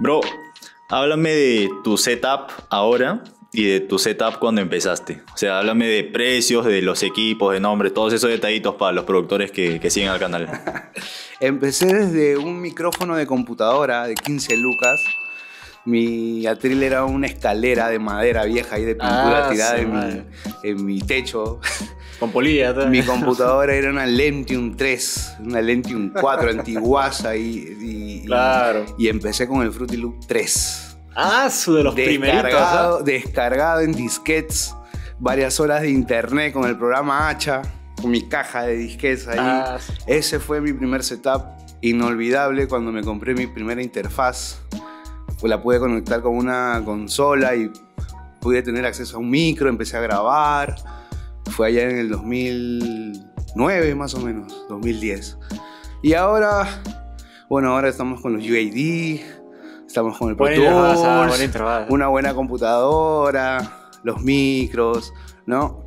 Bro, háblame de tu setup ahora y de tu setup cuando empezaste. O sea, háblame de precios, de los equipos, de nombres, todos esos detallitos para los productores que, que siguen al canal. Empecé desde un micrófono de computadora de 15 lucas. Mi atril era una escalera de madera vieja y de pintura Ah, tirada sí, en, madre. mi, en mi techo. Con polilla. Mi computadora era una Lentium 3, una Lentium 4 antiguaza y, y, y- Claro. y empecé con el Fruity Loop 3. Ah, su de los primeritos. descargado, ¿ah? descargado en disquetes, varias horas de internet con el programa Hacha, con mi caja de disquetes ahí. Ah, sí. Ese fue mi primer setup inolvidable cuando me compré mi primera interfaz. Pues la pude conectar con una consola y pude tener acceso a un micro, empecé a grabar. Fue allá en el 2009 más o menos, 2010. Y ahora, bueno, ahora estamos con los UAD, estamos con el Pro ah, una buena computadora, los micros, ¿no?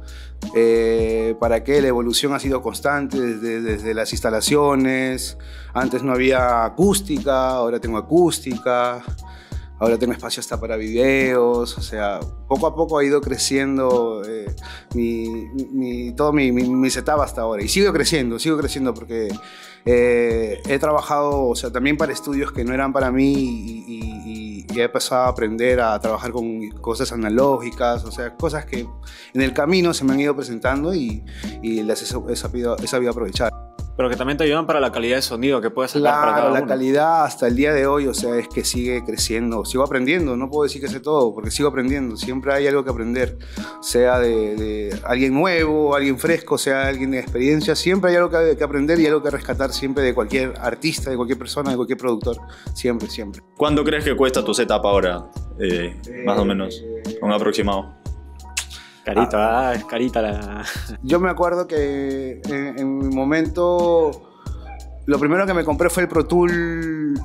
Eh, ¿Para qué? La evolución ha sido constante desde, desde las instalaciones. Antes no había acústica, ahora tengo acústica. Ahora tengo espacio hasta para videos. O sea, poco a poco ha ido creciendo eh, mi, todo mi, mi, mi setup hasta ahora. Y sigo creciendo, sigo creciendo porque eh, he trabajado, o sea, también para estudios que no eran para mí y he empezado a aprender a trabajar con cosas analógicas, o sea, cosas que en el camino se me han ido presentando y, y las he, he sabido, he sabido aprovechar. Pero que también te ayudan para la calidad de sonido que puedes sacar para cada la uno. calidad hasta el día de hoy, o sea, es que sigue creciendo. Sigo aprendiendo, no puedo decir que sé todo, porque sigo aprendiendo. Siempre hay algo que aprender, sea de, de alguien nuevo, alguien fresco, sea alguien de experiencia. Siempre hay algo que, que aprender y algo que rescatar siempre de cualquier artista, de cualquier persona, de cualquier productor. Siempre, siempre. ¿Cuánto crees que cuesta tu setup ahora? Eh, más o menos. Un aproximado. Carita, ah, es carita la. Yo me acuerdo que en, en mi momento lo primero que me compré fue el Pro Tool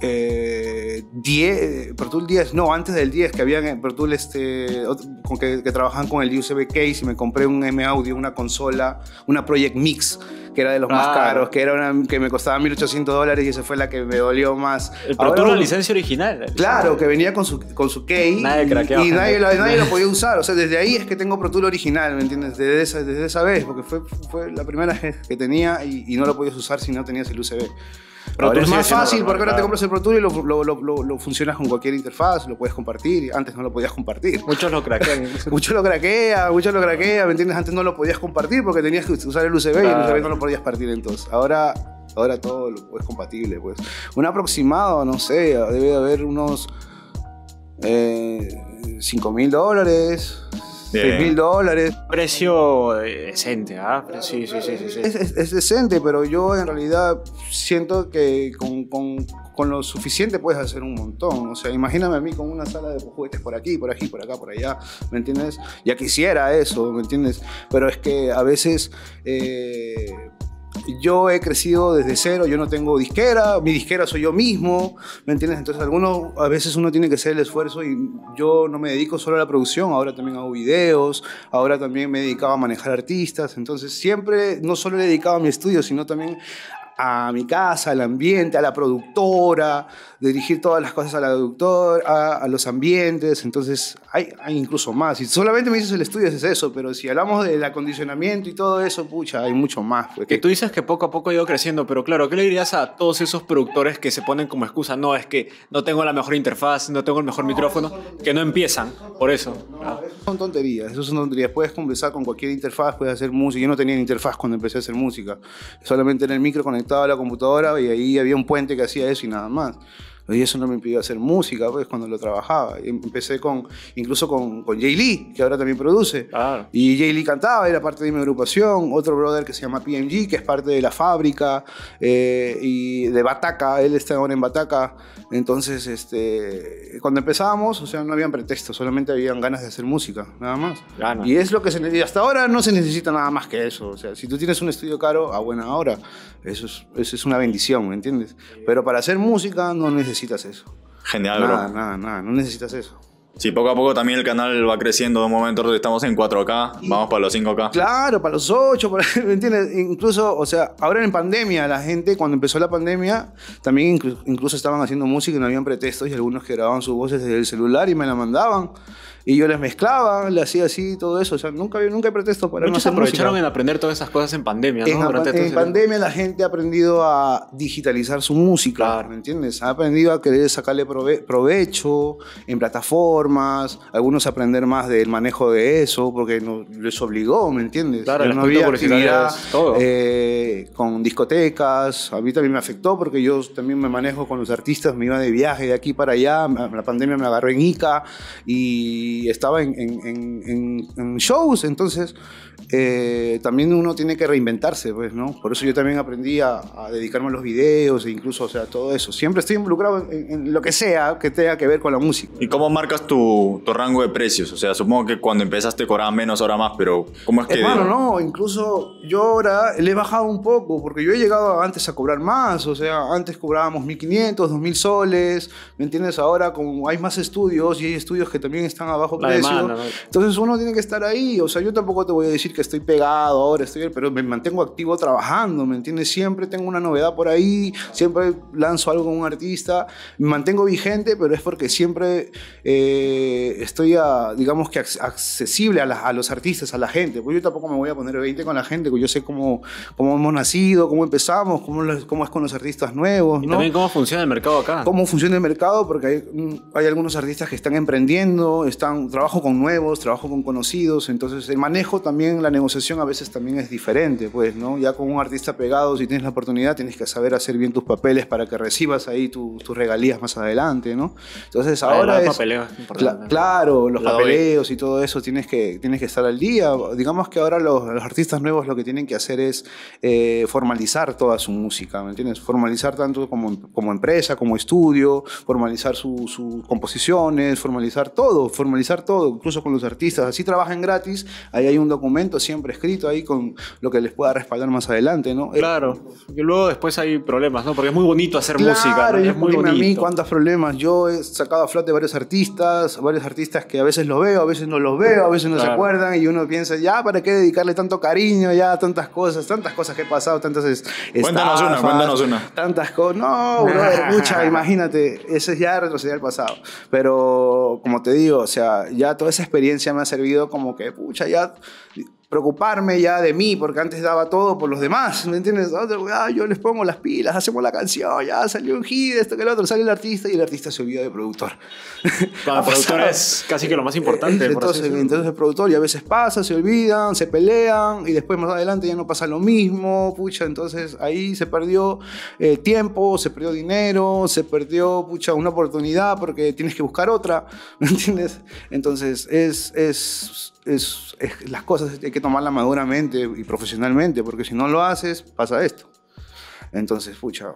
eh, 10, Pro Tool 10, no, antes del 10 que había en Pro Tool este, con que, que trabajaban con el USB case y me compré un M Audio, una consola, una Project Mix que era de los más caros, que era una que me costaba 1800 dólares y esa fue la que me dolió más. El Pro Ahora Tool, la licencia original. Claro, que venía con su, con su key Nadie y- craqueaba y, nadie, lo, nadie lo podía usar. O sea, desde ahí es que tengo Pro Tool original, ¿me entiendes? Desde esa, desde esa vez, porque fue, fue la primera vez que tenía y, y no lo podías usar si no tenías el USB. Pro es más fácil porque ahora te claro. compras el Pro y lo, lo, lo- lo- funcionas con cualquier interfaz, lo puedes compartir. Antes no lo podías compartir. Muchos lo craquean. incluso. Mucho lo craquea, mucho lo craquea, ¿me entiendes? Antes no lo podías compartir porque tenías que usar el USB y el Claro. USB no lo podías partir entonces. Ahora, ahora todo es compatible, pues. Un aproximado, no sé, debe de haber unos eh, 5 mil dólares. 6 mil dólares. Precio eh, decente, ¿ah? Sí, sí, sí, sí. sí. Es, es- es decente, pero yo en realidad siento que con, con- con lo suficiente puedes hacer un montón. O sea, imagíname a mí con una sala de juguetes por aquí, por aquí, por acá, por allá, ¿me entiendes? Ya quisiera eso, ¿me entiendes? Pero es que a veces eh, yo he crecido desde cero, yo no tengo disquera, mi disquera soy yo mismo, ¿me entiendes? Entonces alguno, a veces uno tiene que hacer el esfuerzo y yo no me dedico solo a la producción, ahora también hago videos, ahora también me he dedicado a manejar artistas, entonces siempre no solo le he dedicado a mi estudio, sino también a mi casa, al ambiente, a la productora, dirigir todas las cosas a la productora, a, a los ambientes, entonces hay, hay incluso más. Si solamente me dices el estudio es eso, pero si hablamos del acondicionamiento y todo eso, pucha, hay mucho más. Que tú dices que poco a poco ha ido creciendo, pero claro, ¿qué le dirías a todos esos productores que se ponen como excusa? No, es que no tengo la mejor interfaz, no tengo el mejor micrófono, que no empiezan, por eso. Ah. Eso son tonterías, eso son tonterías. Puedes conversar con cualquier interfaz, puedes hacer música. Yo no tenía interfaz cuando empecé a hacer música. Solamente era el micro conectado a la computadora y ahí había un puente que hacía eso y nada más. Y eso no me impidió hacer música, pues, cuando lo trabajaba. Empecé con, incluso con, con Jay Lee, que ahora también produce. Y Jay Lee cantaba, era parte de mi agrupación. Otro brother que se llama PMG, que es parte de la fábrica. eh, y de Bataca, él está ahora en Bataca. Entonces, este, cuando empezábamos, o sea, no habían pretextos, solamente habían ganas de hacer música, nada más. Ganas. Y es lo que se necesita. Hasta ahora no se necesita nada más que eso. O sea, si tú tienes un estudio caro, a buena hora, eso es, eso es una bendición, ¿me entiendes? Pero para hacer música no necesitas eso. Genial, Nada, bro. nada, nada, no necesitas eso. Sí, poco a poco también el canal va creciendo. De un momento estamos en 4K, vamos para los 5K. Claro, para los 8, para- ¿me entiendes? Incluso, o sea, ahora en pandemia, la gente, cuando empezó la pandemia, también inclu- incluso estaban haciendo música y no habían pretextos y algunos que grababan sus voces desde el celular y me la mandaban. Y yo les mezclaba, le hacía así, todo eso. O sea, nunca, había- nunca hay pretexto para no Muchos hacer aprovecharon música. en aprender todas esas cosas en pandemia, ¿no? En, en pandemia la gente ha aprendido a digitalizar su música, Claro. ¿me entiendes? Ha aprendido a querer sacarle prove- provecho en plataformas, algunos aprender más del manejo de eso, porque no, les obligó, ¿me entiendes? Claro, el no había actividad todo. eh, con discotecas, a mí también me afectó porque yo también me manejo con los artistas, me iba de viaje de aquí para allá, la pandemia me agarró en Ica y estaba en, en- en- en- shows, entonces eh, también uno tiene que reinventarse, pues, ¿no? Por eso yo también aprendí a, a dedicarme a los videos e incluso, o sea, todo eso. Siempre estoy involucrado en, lo que sea que tenga que ver con la música. ¿Y cómo marcas tu, tu rango de precios? O sea, supongo que cuando empezaste cobraba menos, ahora más, pero ¿cómo es que...? Hermano, no, incluso yo ahora le he bajado un poco, porque yo he llegado antes a cobrar más, o sea, antes cobrábamos 1500, 2000 soles, ¿me entiendes? Ahora como hay más estudios y hay estudios que también están a bajo La precio, demanda, ¿no? entonces uno tiene que estar ahí, o sea, yo tampoco te voy a decir que estoy pegado ahora, estoy, pero me mantengo activo trabajando, ¿me entiendes? Siempre tengo una novedad por ahí, siempre lanzo algo con un artista, me mantengo vigente, pero es porque siempre eh, estoy, a, digamos que ac- accesible a, la- a los artistas, a la gente, pues yo tampoco me voy a poner 20 con la gente, porque yo sé cómo, cómo hemos nacido, cómo empezamos, cómo, los- cómo es con los artistas nuevos, Y ¿no? también cómo funciona el mercado acá. cómo funciona el mercado, porque hay, mm, hay algunos artistas que están emprendiendo, están, trabajo con nuevos, trabajo con conocidos, entonces el manejo también, la negociación a veces también es diferente, pues, ¿no? Ya con un artista pegado, si tienes la oportunidad, tienes que saber hacer bien tus papeles para que recibas ahí tu- tus regalías más adelante, ¿no? Entonces Ah, ahora es... papeleo claro, los papeleos y todo eso tienes que, tienes que estar al día. Digamos que ahora los, los artistas nuevos lo que tienen que hacer es eh, formalizar toda su música, ¿me entiendes? Formalizar tanto como, como empresa, como estudio, formalizar su- sus composiciones, formalizar todo, formalizar todo, incluso con los artistas. Así trabajan gratis, ahí hay un documento siempre escrito ahí con lo que les pueda respaldar más adelante, ¿no? Eh, Claro, porque luego después hay problemas, ¿no? Porque es muy bonito hacer música, Claro, ¿no? y es muy dime a mí bonito. cuántos problemas. Yo he sacado a flote varios artistas, varios artistas que a veces los veo, a veces no los veo, a veces no se Claro. acuerdan y uno piensa, ya, ¿para qué dedicarle tanto cariño? Ya, tantas cosas, tantas cosas que he pasado, tantas es- Cuéntanos una, estafas, cuéntanos una. Tantas cosas. No, brother, mucha, imagínate, ese es ya retroceder al pasado. Pero, como te digo, o sea, ya toda esa experiencia me ha servido como que, pucha, ya preocuparme ya de mí, porque antes daba todo por los demás, ¿me entiendes? Ah, yo les pongo las pilas, hacemos la canción, ya salió un hit, esto que el otro, sale el artista y el artista se olvida de productor. Para Ha el productor es casi que lo más importante. entonces el productor y a veces pasa, se olvidan, se pelean y después más adelante ya no pasa lo mismo, pucha, entonces ahí se perdió eh, tiempo, se perdió dinero, se perdió, pucha, una oportunidad porque tienes que buscar otra, ¿me entiendes? Entonces es, es, es, es- las cosas hay que tomarlas maduramente y profesionalmente porque si no lo haces pasa esto. Entonces, pucha,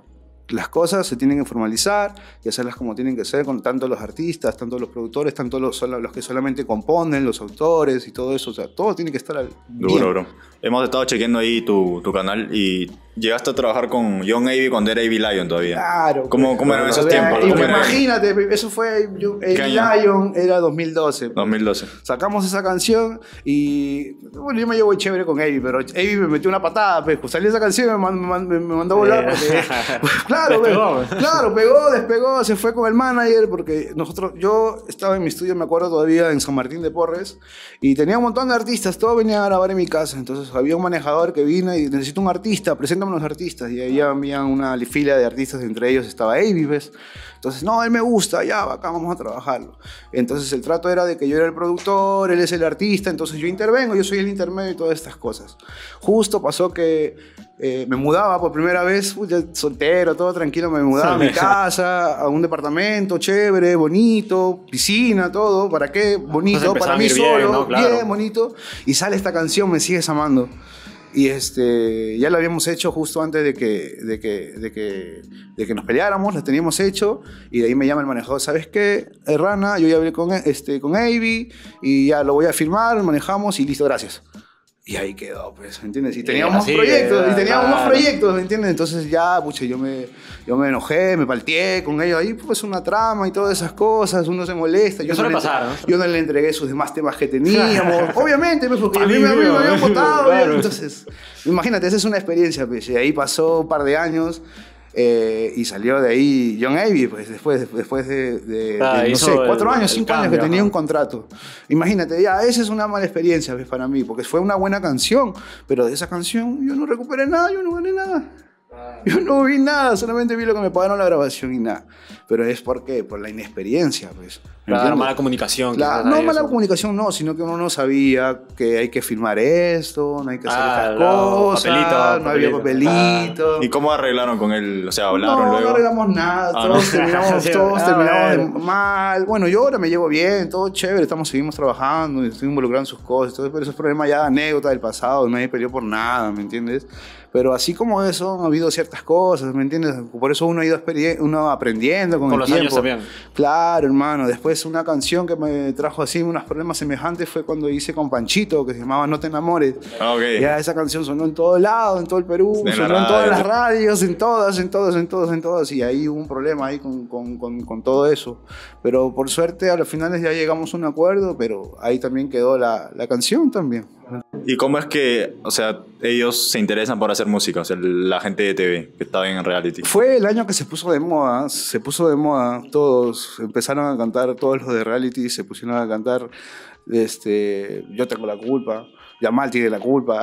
las cosas se tienen que formalizar y hacerlas como tienen que ser, con tanto los artistas, tanto los productores, tanto los, los que solamente componen, los autores y todo eso. O sea, todo tiene que estar al bien. Duro, bro. Hemos estado chequeando ahí tu, tu canal y llegaste a trabajar con John Avey cuando era Avey Lion todavía. Claro. ¿Cómo, pues, cómo eran esos tiempos? y ¿Cómo era? Imagínate, eso fue, yo, ¿Qué el año? Lion era 2012. pues. 2012. Sacamos esa canción y bueno, yo me llevo chévere con Avi, pero Avi me metió una patada, pues, salió esa canción y me, man- me man- me mandó a volar. porque- claro, pues, claro, pegó, despegó, se fue con el manager porque nosotros, yo estaba en mi estudio, me acuerdo todavía en San Martín de Porres y tenía un montón de artistas, todos venían a grabar en mi casa, entonces había un manejador que vino y necesito un artista, preséntame los artistas y ahí había una fila de artistas, entre ellos estaba Avi, ¿ves? Entonces, no, él me gusta, ya, acá vamos a trabajarlo. Entonces, el trato era de que yo era el productor, él es el artista, entonces yo intervengo, yo soy el intermedio y todas estas cosas. Justo pasó que eh, me mudaba por primera vez, uy, ya soltero, todo tranquilo, me mudaba a mi casa, a un departamento chévere, bonito, piscina, todo, ¿para qué? Bonito, para mí bien, solo, ¿no? Claro. bien, bonito. Y sale esta canción, Me Sigues Amando. Y este, ya lo habíamos hecho justo antes de que, de que, de que, de que nos peleáramos, lo teníamos hecho. Y de ahí me llama el manejador, ¿sabes qué? Rana, yo ya hablé con, este, con Avi y ya lo voy a firmar, manejamos y listo, gracias. Y ahí quedó, pues, ¿me entiendes? Y teníamos más proyectos, y teníamos más claro. proyectos, ¿me entiendes? Entonces ya, pucha, yo me, yo me enojé, me palteé con ellos. Ahí pues una trama y todas esas cosas, uno se molesta. Yo no le- pasar, ¿no? Yo no le entregué sus demás temas que teníamos. Obviamente, pues, porque a mí, me, a mí me habían votado. Claro. Entonces, imagínate, esa es una experiencia, pues. Y ahí pasó un par de años. Eh, y salió de ahí John Avey, pues después, después de, de- Ah, de, no sé, el- cuatro años, el cinco años que cambio, tenía un contrato. Imagínate, ya, esa es una mala experiencia pues, para mí, porque fue una buena canción, pero de esa canción yo no recuperé nada, yo no gané nada. Yo no vi nada, solamente vi lo que me pagaron la grabación y nada. Pero es porque por la inexperiencia, pues. ¿me Claro, mala comunicación. Quizás no mala eso. comunicación, no, sino que uno no sabía que hay que filmar esto, no hay que hacer Ah, estas no, cosas, papelito, no había papelito. papelito. ¿Y cómo arreglaron con él? O sea, hablaron no, luego. No arreglamos nada, Ah, todos no. terminamos, todos ah, terminamos mal. Bueno, yo ahora me llevo bien, todo chévere, estamos, seguimos trabajando, estoy involucrado en sus cosas, todo, pero eso es problema ya de anécdota del pasado, nadie peleó por nada, ¿me entiendes? Pero así como eso, ha habido ciertas cosas, ¿me entiendes? Por eso uno ha ido uno aprendiendo con, Con el los tiempo. años también. Claro, hermano. Después una canción que me trajo así unos problemas semejantes fue cuando hice con Panchito, que se llamaba No te enamores. Ah, ok. Ya esa canción sonó en todo lado, en todo el Perú, En sonó en todas las radios, en todas, en todas, en todas, en todas. Y ahí hubo un problema ahí con, con, con, con todo eso. Pero por suerte a los finales ya llegamos a un acuerdo, pero ahí también quedó la, la canción también. ¿Y cómo es que, o sea, ellos se interesan por hacer música? O sea, la gente de TV que estaba en reality. Fue el año que se puso de moda, se puso de moda, todos empezaron a cantar, todos los de reality se pusieron a cantar, este, yo tengo la culpa, Yamal tiene la culpa.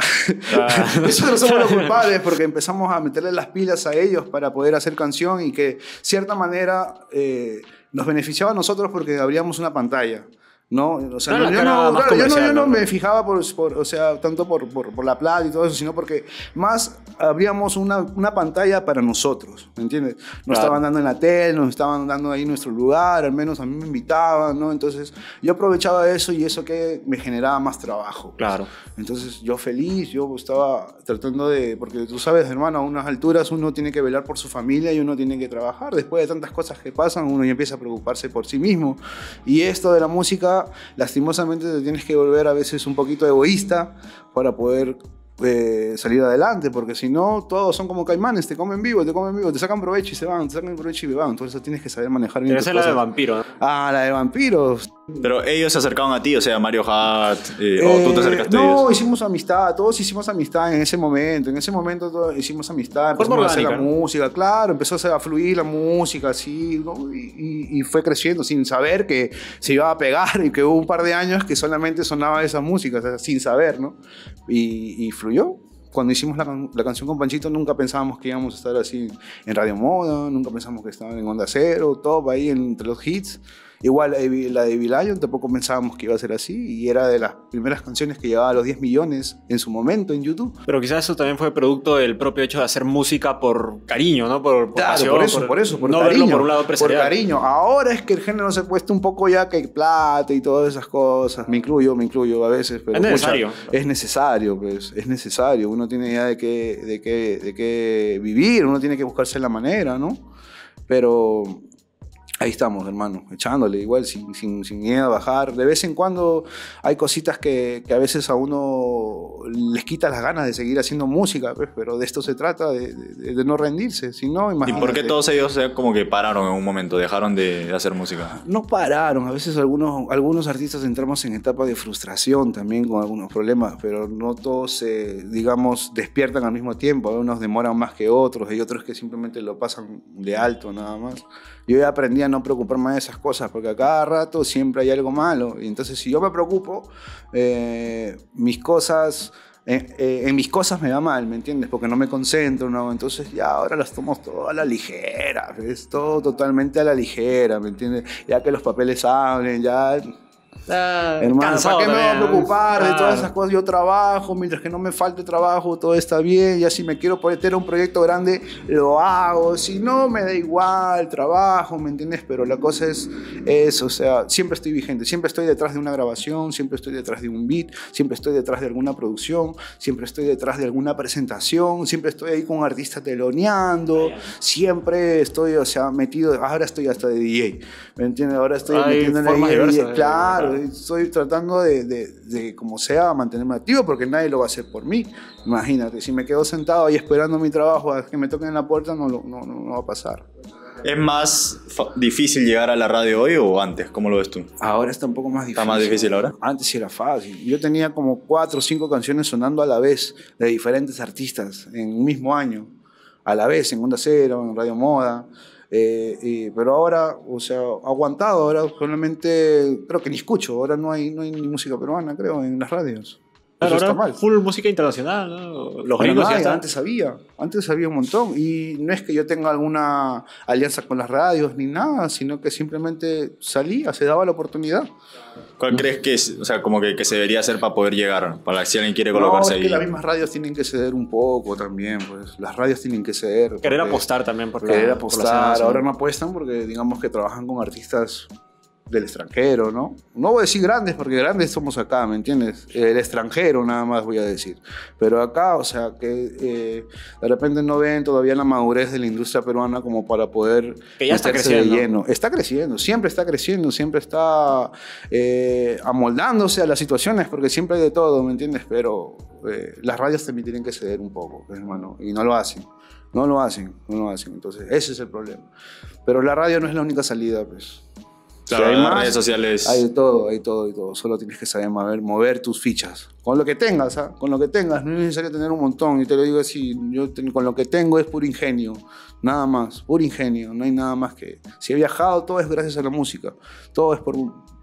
Ah. Nosotros somos los culpables porque empezamos a meterle las pilas a ellos para poder hacer canción y que, cierta manera, eh, nos beneficiaba a nosotros porque abríamos una pantalla. ¿No? O sea, Claro, no, yo, no, claro, yo no- yo no ¿no? me fijaba por, por- o sea, tanto por, por, por la plata y todo eso, sino porque más abríamos una, una pantalla para nosotros, ¿me entiendes? Nos Claro. estaban dando en la tele, nos estaban dando ahí nuestro lugar, al menos a mí me invitaban, ¿no? Entonces yo aprovechaba eso y eso que me generaba más trabajo. pues. Claro. Entonces yo feliz, yo estaba tratando de, porque tú sabes, hermano, a unas alturas uno tiene que velar por su familia y uno tiene que trabajar. Después de tantas cosas que pasan, uno ya empieza a preocuparse por sí mismo. Y esto de la música, lastimosamente te tienes que volver a veces un poquito egoísta para poder eh, salir adelante, porque si no, todos son como caimanes, te comen vivo, te comen vivo, te sacan provecho y se van, te sacan provecho y se van. Entonces tienes que saber manejar bien Debe tus ser la de cosas. vampiro, ¿no? Ah, la de vampiros. Pero ellos se acercaron a ti, o sea, Mario Hart, eh, o tú te Eh, acercaste a no, ellos. hicimos amistad, todos hicimos amistad en ese momento. En ese momento todos hicimos amistad, empezamos a hacer la orgánica, ¿no? música, claro, empezó a a fluir la música, así, ¿no? y, y- y fue creciendo sin saber que se iba a pegar y que hubo un par de años que solamente sonaba esa música, o sea, sin saber, ¿no? Y, y fluyó. Cuando hicimos la, la canción con Panchito nunca pensábamos que íbamos a estar así en Radio Moda, nunca pensamos que estaban en Onda Cero, top ahí entre los hits. Igual la de, la de Evil Lion tampoco pensábamos que iba a ser así y era de las primeras canciones que llegaba a los 10 millones en su momento en YouTube. Pero quizás eso también fue producto del propio hecho de hacer música por cariño, ¿no? Por, por Claro, pasión, por eso, por eso, por no cariño. verlo por un lado por cariño. Ahora es que el género se ha puesto un poco ya que plata y todas esas cosas. Me incluyo, me incluyo a veces. Pero, Es necesario. pucha, es necesario, pues. Es necesario. Uno tiene ya de qué, de, qué, de qué vivir, uno tiene que buscarse la manera, ¿no? Pero ahí estamos, hermano, echándole igual, sin, sin, sin miedo a bajar. De vez en cuando hay cositas que, que a veces a uno les quita las ganas de seguir haciendo música, pues, pero de esto se trata, de, de- de no rendirse. Si no, ¿Y por qué todos ellos como que pararon en un momento, dejaron de, de hacer música? No pararon, a veces algunos, algunos artistas entramos en etapa de frustración también con algunos problemas, pero no todos se, digamos, despiertan al mismo tiempo, algunos demoran más que otros, hay otros que simplemente lo pasan de alto nada más. Yo aprendí a no preocuparme de esas cosas, porque a cada rato siempre hay algo malo, y entonces si yo me preocupo, eh, mis cosas... eh, eh, en mis cosas me va mal, ¿me entiendes? Porque no me concentro, ¿no? Entonces ya ahora las tomo todo a la ligera, es todo totalmente a la ligera, ¿me entiendes? Ya que los papeles hablen, ya... Ah, Hermano, cansado ¿para qué me voy a preocupar de Claro. todas esas cosas? Yo trabajo, mientras que no me falte trabajo, todo está bien. Ya si me quiero meter a un proyecto grande, lo hago. Si no, me da igual, trabajo, ¿me entiendes? Pero la cosa es eso, o sea, siempre estoy vigente, siempre estoy detrás de una grabación, siempre estoy detrás de un beat, siempre estoy detrás de alguna producción, siempre estoy detrás de alguna presentación, siempre estoy ahí con un artista teloneando, siempre estoy, o sea, metido, ahora estoy hasta de DJ, ¿me entiendes? Ahora estoy formas de diversas DJ, de- estoy tratando de, de, de, como sea, mantenerme activo porque nadie lo va a hacer por mí. Imagínate, si me quedo sentado ahí esperando mi trabajo a que me toquen en la puerta, no, no, no, no va a pasar. ¿Es más difícil llegar a la radio hoy o antes? ¿Cómo lo ves tú? Ahora está un poco más difícil. ¿Está más difícil ahora? Antes sí era fácil. Yo tenía como cuatro o cinco canciones sonando a la vez de diferentes artistas en un mismo año. A la vez, en Onda Cero, en Radio Moda. Eh, pero ahora, o sea, aguantado, ahora solamente, creo que ni escucho, ahora no hay, no hay ni música peruana, creo, en las radios. Claro, ahora está mal. full música internacional, ¿no? Los gringos ya antes había, antes había un montón. Y no es que yo tenga alguna alianza con las radios ni nada, sino que simplemente salía, se daba la oportunidad. ¿Cuál crees que es, o sea, como que, que, se debería hacer para poder llegar? Para si alguien quiere colocarse no, es que las mismas radios tienen que ceder un poco también, pues. Las radios tienen que ceder. Querer apostar también por Querer apostar. Ahora no apuestan porque digamos que trabajan con artistas del extranjero, ¿no? No voy a decir grandes porque grandes somos acá, ¿me entiendes? El extranjero nada más voy a decir. Pero acá, o sea, que eh, de repente no ven todavía la madurez de la industria peruana como para poder que ya está creciendo. de lleno. Está creciendo, siempre está creciendo, siempre está eh, amoldándose a las situaciones porque siempre hay de todo, ¿me entiendes? Pero eh, las radios también tienen que ceder un poco, hermano, y no lo hacen. No lo hacen, no lo hacen. Entonces, ese es el problema. Pero la radio no es la única salida, pues. Claro, Si hay más, redes sociales. Hay de todo, hay todo, hay todo. Solo tienes que saber mover, mover tus fichas. Con lo que tengas, ¿ah? Con lo que tengas. No es necesario tener un montón. Y te lo digo así, yo ten- con lo que tengo es puro ingenio. Nada más, puro ingenio. No hay nada más que... Si he viajado, todo es gracias a la música. Todo es por,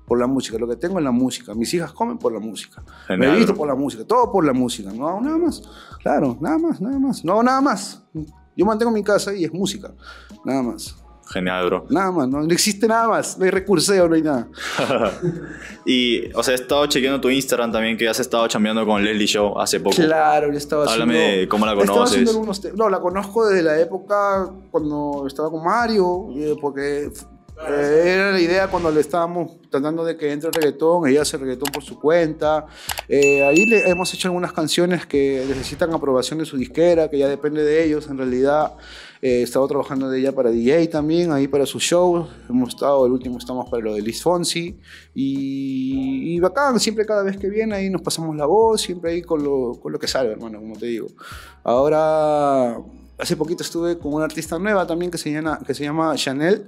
por la música. Lo que tengo es la música. Mis hijas comen por la música. Me Genial, he visto por la música. Todo por la música. No hago nada más. Claro, nada más, nada más. No hago nada más. Yo mantengo mi casa y es música. Nada más. Genial, bro. Nada más. No, no existe nada más. No hay recurseo, no hay nada. y, o sea, he estado chequeando tu Instagram también, que has estado chambeando con Leslie Show hace poco. Claro, le estaba Háblame haciendo. de cómo la conoces. algunos no, la conozco desde la época cuando estaba con Mario, eh, porque eh, era la idea cuando le estábamos tratando de que entre el reggaetón, ella hace reggaetón por su cuenta. Eh, ahí le hemos hecho algunas canciones que necesitan aprobación de su disquera, que ya depende de ellos en realidad. Eh, he estado trabajando de ella para DJ también, ahí para sus shows. Hemos estado, el último estamos para lo de Liz Fonsi. Y, y bacán, siempre cada vez que viene ahí nos pasamos la voz, siempre ahí con lo, con lo que salga, hermano, como te digo. Ahora, hace poquito estuve con una artista nueva también que se llama, que se llama Chanel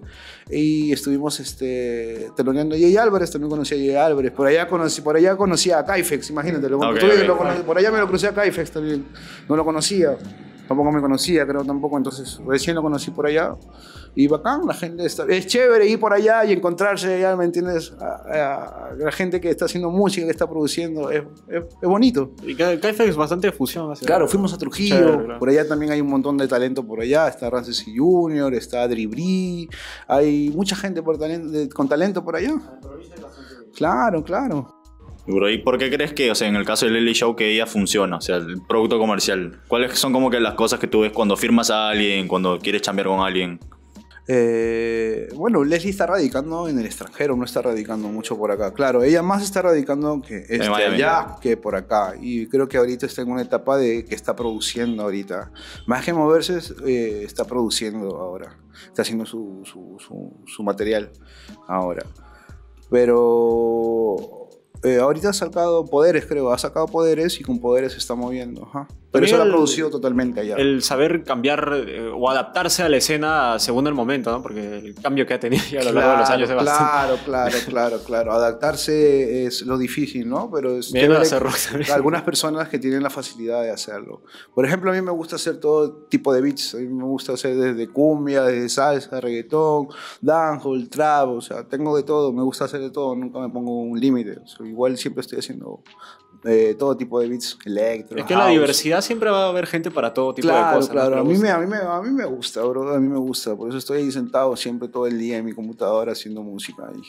y estuvimos este, teloneando a Jay Álvarez, también conocí a Jay Álvarez. Por allá conocí, por allá conocí a Kaifex, imagínate. Lo, Ok, tuve- ok. lo conocí- por allá me lo crucé a Kaifex también. No lo conocía. Tampoco me conocía, creo tampoco. Entonces, recién lo conocí por allá. Y bacán, la gente está. Es chévere ir por allá y encontrarse allá, ¿me entiendes? A, a- a la gente que está haciendo música, que está produciendo. Es, es, es bonito. Y Kaifex es bastante fusión. Claro, fuimos a Trujillo. Chévere. Por allá también hay un montón de talento por allá. Está Rances Junior, está Dribri. Hay mucha gente por talento, de- con talento por allá. Claro, claro. Bro, ¿y por qué crees que, o sea, en el caso de Leslie Show, que ella funciona? O sea, el producto comercial. ¿Cuáles son como que las cosas que tú ves cuando firmas a alguien, cuando quieres chambear con alguien? Eh, bueno, Leslie está radicando en el extranjero, no está radicando mucho por acá. Claro, ella más está radicando que este, allá que por acá. Y creo que ahorita está en una etapa de que está produciendo ahorita. Más que moverse, eh, está produciendo ahora. Está haciendo su, su, su- su material ahora. Pero eh, ahorita ha sacado poderes, creo. Ha sacado poderes y con poderes se está moviendo. Ajá. Pero eso lo ha producido totalmente allá. El saber cambiar eh, o adaptarse a la escena según el momento, ¿no? Porque el cambio que ha tenido ya a lo largo de los años es bastante. Claro, claro, claro, claro. Adaptarse es lo difícil, ¿no? Pero es Viene a chévere hacer que- rock también. algunas personas que tienen la facilidad de hacerlo. Por ejemplo, a mí me gusta hacer todo tipo de beats. A mí me gusta hacer desde cumbia, desde salsa, reggaetón, dancehall, trap, o sea, tengo de todo. Me gusta hacer de todo. Nunca me pongo un límite. O sea, igual siempre estoy haciendo eh, todo tipo de beats, electro, Es que en la house. diversidad siempre va a haber gente para todo tipo Claro, de cosas. ¿no? claro. Pero A mí, me, a, mí me, a mí me gusta, bro. A mí me gusta. Por eso estoy ahí sentado siempre todo el día en mi computadora haciendo música. Y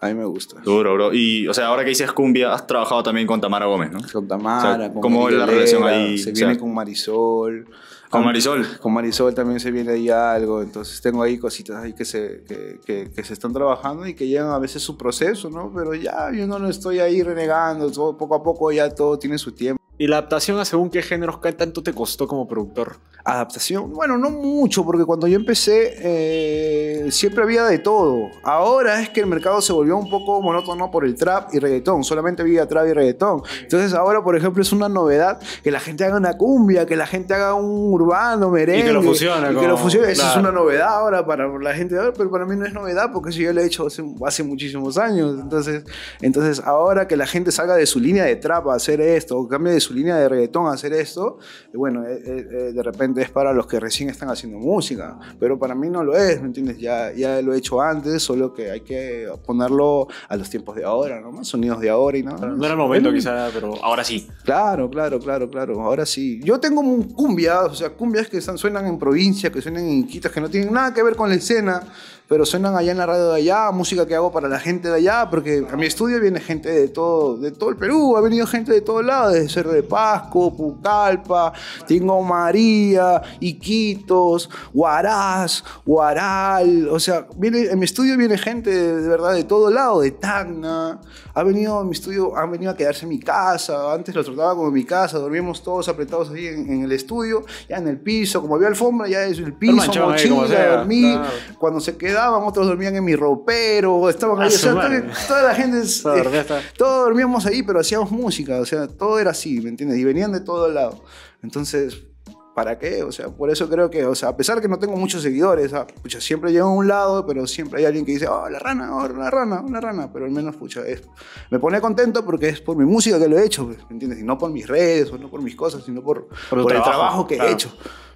a mí me gusta. Duro, bro. Y, o sea, ahora que dices cumbia, has trabajado también con Tamara Gómez, ¿no? Con Tamara, O sea, con ¿cómo es la relación ahí? Se O viene sea, con Marisol. ¿Con Marisol? Con Marisol también se viene ahí algo. Entonces tengo ahí cositas ahí que se, que, que- que se están trabajando y que llevan a veces su proceso, ¿no? Pero ya yo no lo estoy ahí renegando. Todo, poco a poco ya todo tiene su tiempo. ¿Y la adaptación a según qué géneros, qué tanto te costó como productor? Adaptación, bueno, no mucho, porque cuando yo empecé eh, siempre había de todo. Ahora es que el mercado se volvió un poco monótono por el trap y reggaetón, solamente había trap y reggaetón. Entonces ahora, por ejemplo, es una novedad que la gente haga una cumbia, que la gente haga un urbano, merengue. Y que lo fusione, y que como- lo fusione. Esa es claro. una novedad ahora para la gente de ahora, pero para mí no es novedad porque eso yo lo he hecho hace, hace muchísimos años. Entonces, entonces, ahora que la gente salga de su línea de trap a hacer esto, o cambie de su línea de reggaetón hacer esto, bueno, eh, eh, eh, de repente es para los que recién están haciendo música, pero para mí no lo es, ¿me entiendes? Ya, ya lo he hecho antes, solo que hay que ponerlo a los tiempos de ahora, ¿no? Más Sonidos de ahora y nada. más. No era el momento Bueno, quizá, pero ahora sí. Claro, claro, claro, claro. Ahora sí. Yo tengo un cumbias, o sea, cumbias que están- suenan en provincia, que suenan en Iquitos, que no tienen nada que ver con la escena, pero suenan allá en la radio de allá, música que hago para la gente de allá, porque a mi estudio viene gente de todo, de todo el Perú, ha venido gente de todos lados, de Cerro de Pasco, Pucallpa, Tingo María, Iquitos, Huaraz, Huaral, o sea, viene, en mi estudio viene gente de, de verdad de todo lado, de Tacna, ha venido a mi estudio, han venido a quedarse en mi casa, antes lo trataba como en mi casa, dormíamos todos apretados ahí en, en el estudio, ya en el piso, como había alfombra, ya es el piso, mochila, dormir, cuando se otros dormían en mi ropero, estaban ahí, o su sea, toda, toda la gente, Todo hasta- todos dormíamos ahí, pero hacíamos música, o sea, todo era así, ¿me entiendes? Y venían de todos lados. Entonces, ¿para qué? O sea, por eso creo que, o sea, a pesar que no tengo muchos seguidores, ah, pucha, siempre llego a un lado, pero siempre hay alguien que dice, oh, la rana, oh, la rana, una rana, pero al menos, pucha, es, me pone contento porque es por mi música que lo he hecho, ¿me entiendes? Y no por mis redes o no por mis cosas, sino por, por, el trabajo, trabajo que claro. he hecho.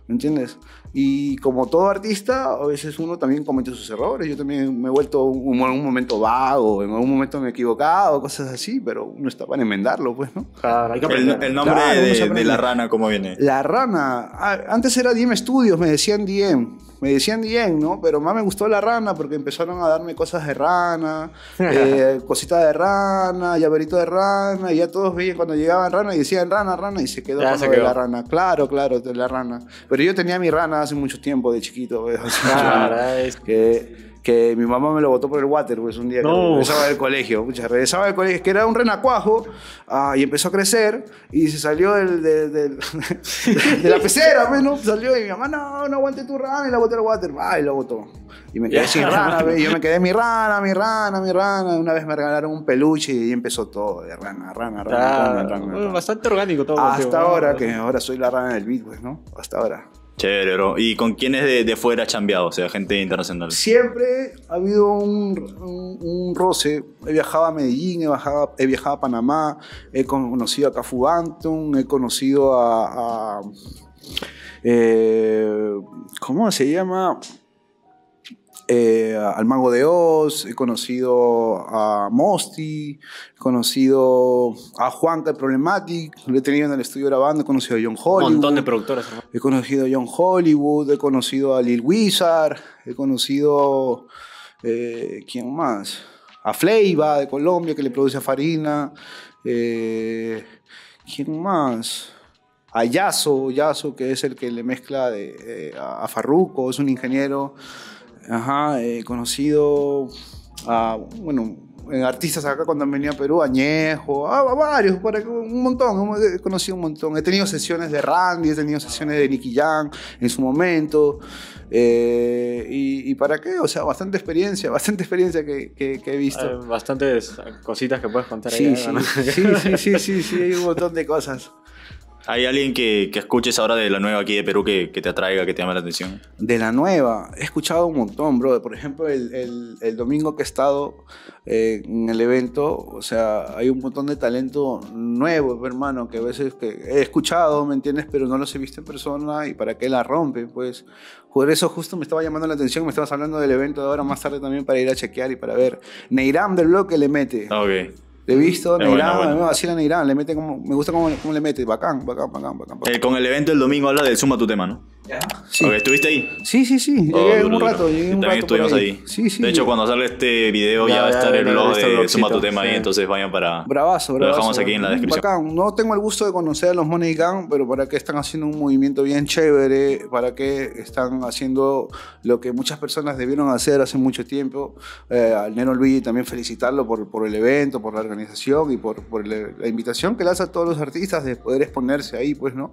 ¿Me entiendes? Y como todo artista, a veces uno también comete sus errores. Yo también me he vuelto un, un momento vago, en algún momento me he equivocado, cosas así, pero uno está para enmendarlo, pues, ¿no? Claro, hay que El, aprender. el nombre Claro, de, de la rana, ¿cómo viene? La rana, ah, antes era DM Studios, me decían DM, me decían DM, ¿no? Pero más me gustó la rana porque empezaron a darme cosas de rana, eh, cositas de rana, llaverito de rana, y ya todos veían cuando llegaban rana y decían rana, rana, y se quedó Ya se lo de quedó. la rana. Claro, claro, de la rana. Pero yo tenía mi rana hace mucho tiempo, de chiquito, tiempo. es- que, que mi mamá me lo botó por el water, pues un día que No. regresaba del colegio, pucha, regresaba del colegio, que era un renacuajo, ah, y empezó a crecer, y se salió del, del- del- de la pecera, pues, ¿no? Salió y mi mamá, no, no aguante tu rana, y la boté al water, va, y lo botó. Y me quedé Ya. sin rana, y yo me quedé mi rana, mi rana, mi rana, una vez me regalaron un peluche y empezó todo, de rana, rana, rana, Claro, rana, rana, rana. bastante orgánico todo. Hasta contigo, ¿no? ahora, que ahora soy la rana del beat, pues, ¿no? Hasta ahora. Chévere, bro. ¿Y con quiénes de, de fuera has chambeado? O sea, gente internacional. Siempre ha habido un, roce. He viajado a Medellín, he viajado, he viajado a Panamá, he conocido a Cafu Banton, he conocido a. a, eh, ¿Cómo se llama? Eh, al Mago de Oz, he conocido a Mosti, he conocido a Juanca el Problematic, lo he tenido en el estudio grabando, he conocido a John Un Hollywood. montón de productores. He conocido a John Hollywood, he conocido a Lil Wizard, he conocido. eh, ¿Quién más? A Fleiva de Colombia, que le produce a Farina. eh, ¿Quién más? A Yaso, Yaso, que es el que le mezcla de, eh, a Farruko, es un ingeniero. Ajá, he conocido a, bueno, eh, artistas acá cuando han venido a Perú, Añejo, a, a varios, aquí, un montón, he conocido un montón. He tenido sesiones de Randy, he tenido sesiones de Nicky Jam en su momento. eh, y, y para qué? O sea, bastante experiencia, bastante experiencia que, que- que he visto. Hay bastantes cositas que puedes contar Sí, ahí. sí, ¿no? sí, sí, sí, sí, sí, hay un montón de cosas. ¿Hay alguien que, que escuches ahora de la nueva aquí de Perú que, que te atraiga, que te llame la atención? De la nueva, he escuchado un montón, bro. Por ejemplo, el, el- el domingo que he estado eh, en el evento, o sea, hay un montón de talento nuevo, hermano, que a veces que he escuchado, ¿me entiendes? Pero no los he visto en persona y para qué la rompen, pues. Por eso justo me estaba llamando la atención, me estabas hablando del evento de ahora más tarde también para ir a chequear y para ver. Neiram del bloque le mete. Ok. Le he visto, Es bueno, bueno. me vacila Neiram, le mete como, me gusta cómo, cómo le mete, bacán, bacán, bacán, bacán. bacán. Eh, con el evento del domingo habla del Suma tu tema, ¿no? Sí. Ok, ¿Estuviste ahí? Sí, sí, sí. Oh, Llegué duro, un rato, llegué un También rato estuvimos ahí. ahí. Sí, sí. De hecho, cuando salga este video ya, Ya, va a ya, estar el ya, blog ya, de Suma tu tema ahí, entonces vayan para... Bravazo, Lo bravazo. dejamos aquí en la descripción. Bacán. No tengo el gusto de conocer a los Money Gang, pero para que están haciendo un movimiento bien chévere, para que están haciendo lo que muchas personas debieron hacer hace mucho tiempo. Eh, al Nero Luigi también felicitarlo por, por el evento, por la organización y por, por la, la invitación que le hace a todos los artistas de poder exponerse ahí, pues, ¿no?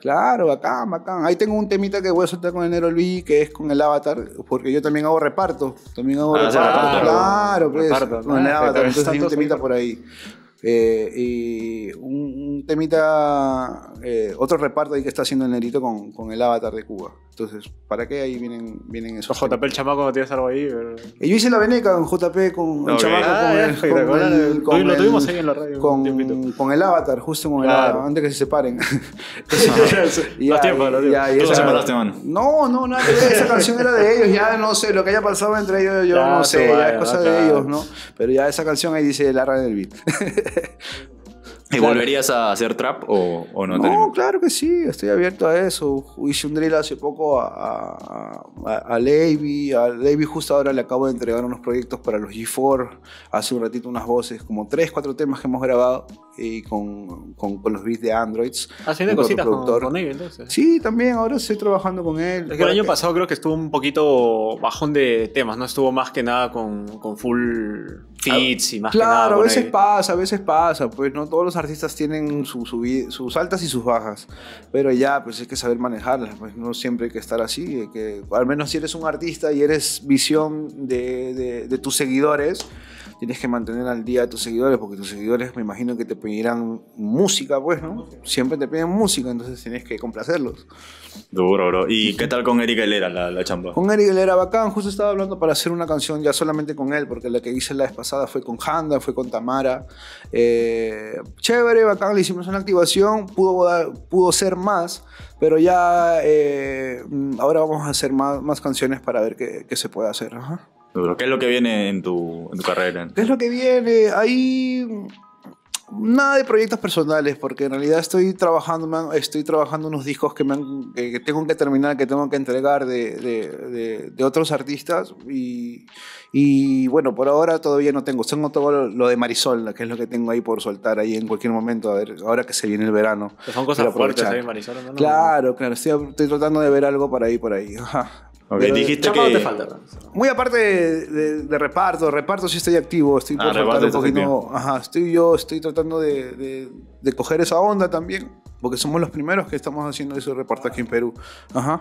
Claro, bacán, bacán. Ahí tengo un temita que voy a soltar con el Nero Luigi, que es con el avatar, porque yo también hago reparto. También hago Ah, reparto. Claro, pues, Reparto, con el avatar. Entonces hay un temita por ahí. Eh, y un, un temita, eh, otro reparto ahí que está haciendo el Nerito con, con el avatar de Cuba. Entonces, ¿para qué ahí vienen, vienen esos? Los JP el chamaco no tienes algo ahí. pero- Y yo hice la veneca con JP, con el Ok. chamaco, Ah, con, ya, el, espectacular. con, el, con Lo el- tuvimos ahí en la radio con, con el avatar, justo con el Claro. avatar, antes que se separen. Y Los ya, tiempos, los ya, tiempos. Tú lo esa- separaste, mano. No, no, nada que ver, esa canción era de ellos, ya no sé, lo que haya pasado entre ellos, yo Ya, no sé, ya vaya, es cosa ¿no? de ellos, ¿no? Pero ya esa canción ahí dice la en el beat. ¿Y volverías a hacer trap o, o no? No, claro que sí, estoy abierto a eso. Hice un drill hace poco a, a, a, a Levi. A Levi justo ahora le acabo de entregar unos proyectos para los G4. Hace un ratito unas voces, como tres, cuatro temas que hemos grabado y con, con, con los beats de Androids. Haciendo cositas con, con ellos, entonces. Sí, también ahora estoy trabajando con él. Es que el año Para pasado creo que estuvo un poquito bajón de temas, ¿no? Estuvo más que nada con, con full fits y más que nada. Claro, a veces pasa, a veces pasa, pues no todos los artistas tienen su, su sus altas y sus bajas, pero ya pues hay que saber manejarlas, pues no siempre hay que estar así, que, al menos si eres un artista y eres visión de, de- de tus seguidores, tienes que mantener al día a tus seguidores, porque tus seguidores me imagino que te pedirán música, pues, ¿no? Siempre te piden música, entonces tienes que complacerlos. Duro, bro. ¿Y qué tal con Erika Helera, la, la chamba? Con Eric él era bacán, justo estaba hablando para hacer una canción ya solamente con él, porque la que hice la vez pasada fue con Handa, fue con Tamara. Eh, chévere, bacán, le hicimos una activación, pudo, dar- pudo ser más, pero ya eh, ahora vamos a hacer más, más canciones para ver qué, qué se puede hacer. ajá. Duro. ¿Qué es lo que viene en tu, en tu carrera? ¿Qué es lo que viene? Ahí nada de proyectos personales, porque en realidad estoy trabajando, estoy trabajando unos discos que, me han- que, tengo que terminar, que tengo que entregar de, de- de- de otros artistas. Y, y bueno, por ahora todavía no tengo. Tengo todo lo, lo de Marisol, que es lo que tengo ahí por soltar ahí en cualquier momento, a ver, ahora que se viene el verano. Que son cosas fuertes ahí, Marisol. ¿no? Claro, claro, estoy, estoy tratando de ver algo por ahí, por ahí. Ajá. Ok, Pero- dijiste que... te falta. muy aparte de, de- de reparto, reparto sí estoy activo, estoy Ah, por soltar reparto un poquito. Ajá, estoy yo, estoy tratando de, de- de coger esa onda también, porque somos los primeros que estamos haciendo ese reportaje en Perú. Ajá.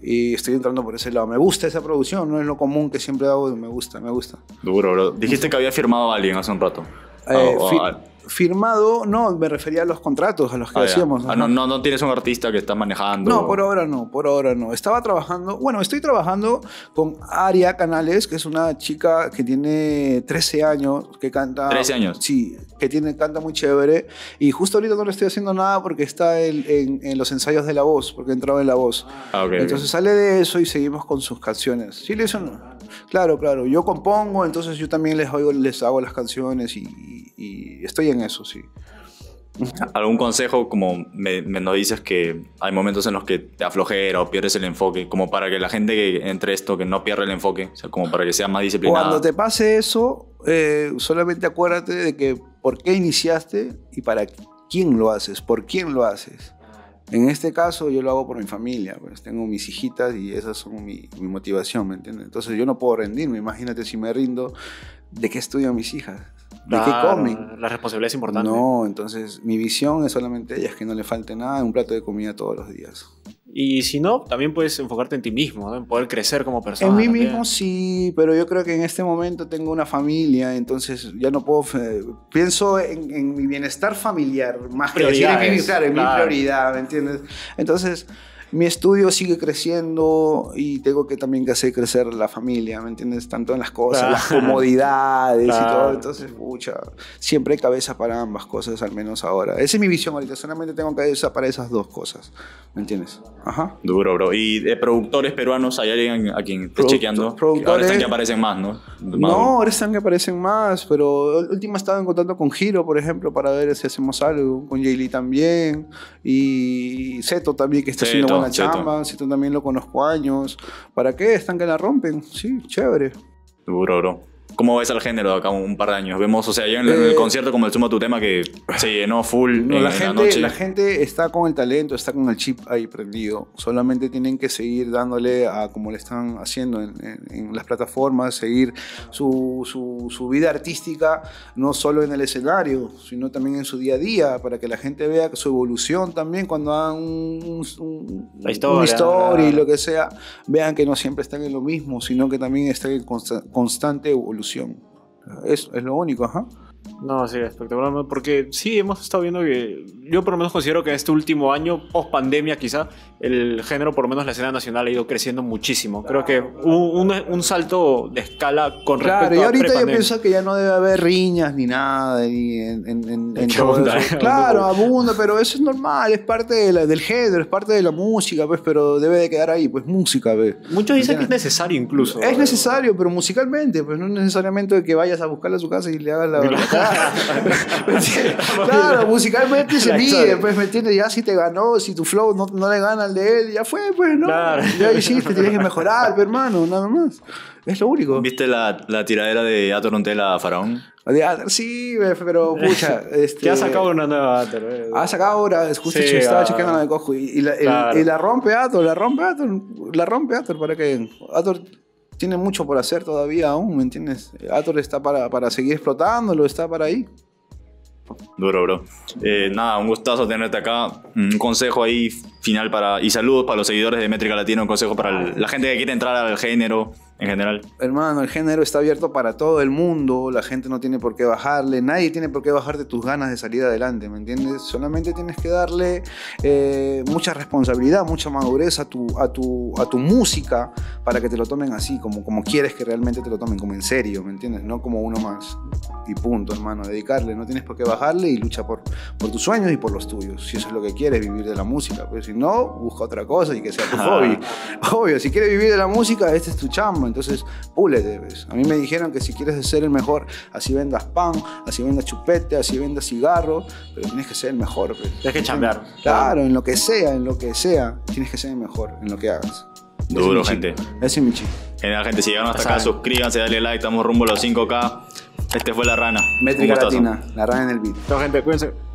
Y estoy entrando por ese lado. Me gusta esa producción, no es lo común que siempre hago, me gusta, me gusta. Duro, bro. Dijiste que había firmado a alguien hace un rato. Eh, Ah, o- fi- ah, firmado, no, me refería a los contratos, a los que ah, hacíamos. Ah, no, no, no tienes un artista que está manejando. No, por ahora no, por ahora no. Estaba trabajando, bueno, estoy trabajando con Aria Canales, que es una chica que tiene 13 años, que canta... 13 años. Sí, que tiene, canta muy chévere. Y justo ahorita no le estoy haciendo nada porque está en, en- en los ensayos de La Voz, porque entraba en La Voz. Ah. Entonces sale de eso y seguimos con sus canciones. Sí, le hizo- Claro, claro. Yo compongo, entonces yo también les hago, les hago las canciones y, y estoy en eso, sí. ¿Algún consejo, como me, me nos dices que hay momentos en los que te aflojera o pierdes el enfoque, como para que la gente que entre esto, que no pierda el enfoque, o sea, como para que sea más disciplinada? Cuando te pase eso, eh, solamente acuérdate de que por qué iniciaste y para quién lo haces, por quién lo haces. En este caso yo lo hago por mi familia, pues tengo mis hijitas y esas son mi, mi motivación, ¿me entiendes? Entonces yo no puedo rendirme, imagínate si me rindo, ¿de qué estudian mis hijas? ¿De qué Claro, comen? La responsabilidad es importante. No, entonces mi visión es solamente ellas, que no le falte nada, un plato de comida todos los días. Y si no, también puedes enfocarte en ti mismo, ¿no? en poder crecer como persona. En mí también. mismo sí, pero yo creo que en este momento tengo una familia, entonces ya no puedo... eh, pienso en, en mi bienestar familiar, más que decir en mi, claro, en mi prioridad, ¿me entiendes? Entonces, mi estudio sigue creciendo y tengo que también que hacer crecer la familia, ¿me entiendes? Tanto en las cosas, Claro. las comodidades y Claro. todo. Entonces, pucha, siempre hay cabeza para ambas cosas, al menos ahora. Esa es mi visión ahorita, solamente tengo cabeza para esas dos cosas, ¿me entiendes? Ajá. Duro, bro. ¿Y de productores peruanos hay alguien a quien estés chequeando? Ahora productores- están que aparecen más, ¿no? Más- No, ahora están que aparecen más, pero el último estaba en contacto con Giro, por ejemplo, para ver si hacemos algo, con Jaylee también, y Zeto también, que está Sí, haciendo en la cierto. chamba, si tú también lo conozco años. ¿Para qué? Están que la rompen. Sí, chévere. Duro, bro. ¿Cómo ves al género de acá un par de años? Vemos, o sea, ya en, en Eh, el concierto como el Suma Tu Tema que se llenó full No, en la, la gente, noche. la gente está con el talento, está con el chip ahí prendido. Solamente tienen que seguir dándole a como le están haciendo en, en- en las plataformas, seguir su, su- su vida artística, no solo en el escenario, sino también en su día a día, para que la gente vea su evolución también cuando hagan un, un- La historia, una historia y lo que sea, vean que no siempre están en lo mismo, sino que también están en consta- constante evolución. Eso es lo único, ajá. No, sí, espectacular. ¿no? Porque sí, hemos estado viendo que. Yo por lo menos considero que este último año, post pandemia quizá, el género, por lo menos la escena nacional, ha ido creciendo muchísimo. Creo que un, un salto de escala con Claro, respecto y a ahorita yo pienso que ya no debe haber riñas ni nada ni en, en, en- en ¿Qué todo onda? eso. Claro, abunda, pero eso es normal, es parte de la- del género, es parte de la música, pues, pero debe de quedar ahí, pues música, pues. Muchos dicen que es necesario incluso. Es necesario, pero musicalmente, pues no es necesariamente que vayas a buscarle a su casa y le hagas la. Claro, musicalmente se mide, pues, ¿me entiendes? Ya si te ganó, si tu flow no, no le gana al de él, ya fue, pues, ¿no? Claro. Ya hiciste, tienes que mejorar, pues, hermano, nada más. Es lo único. ¿Viste la, la tiradera de Ator Untela a Faraón? Sí, ve, pero pucha. Este, Que ha sacado una nueva Ater, eh. Ha sacado ahora, justo Sí, estaba ah. chequeando la de Cojo y, y la, el- y la rompe Ator, la rompe Ator, la rompe Ator para que Ator tiene mucho por hacer todavía aún, ¿me entiendes? Ator está para, para seguir explotándolo, está para ahí. Duro, bro. Eh, nada, un gustazo tenerte acá. Un consejo ahí final para. Y saludos para los seguidores de Métrica Latina. Un consejo para la gente que quiere entrar al género en general. Hermano, el género está abierto para todo el mundo, la gente no tiene por qué bajarle, nadie tiene por qué bajarte tus ganas de salir adelante, ¿me entiendes? Solamente tienes que darle eh, mucha responsabilidad, mucha madurez a tu, a, tu, a tu música para que te lo tomen así, como, como quieres que realmente te lo tomen, como en serio, ¿me entiendes? No como uno más. Y punto, hermano, dedicarle, no tienes por qué bajarle y lucha por, por tus sueños y por los tuyos, si eso es lo que quieres, vivir de la música, pues si no, busca otra cosa y que sea tu hobby. Obvio, si quieres vivir de la música, este es tu chamba, entonces púlete. ¿ves? A mí me dijeron que si quieres ser el mejor, así vendas pan, así vendas chupete, así vendas cigarro, pero tienes que ser el mejor. ¿ves? Tienes que chambear. Claro, en lo que sea, en lo que sea, tienes que ser el mejor en lo que hagas. Duro, es gente. Ese es mi chip. Genial, gente. Si llegaron hasta acá, suscríbanse, dale like. Estamos rumbo a los 5K. Este fue La Rana. Métrica latina, la rana en el beat. Chao, gente, cuídense.